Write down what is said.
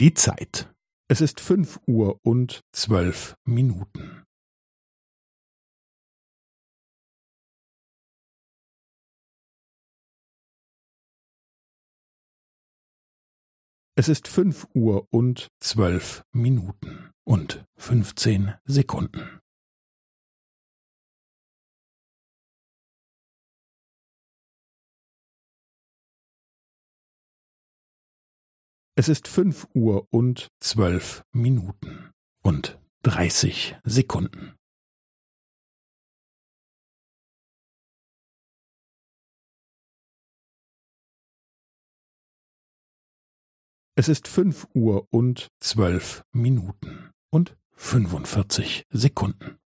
Die Zeit. Es ist fünf Uhr und zwölf Minuten. Es ist fünf Uhr und zwölf Minuten und fünfzehn Sekunden. Es ist fünf Uhr und zwölf Minuten und dreißig Sekunden. Es ist fünf Uhr und zwölf Minuten und fünfundvierzig Sekunden.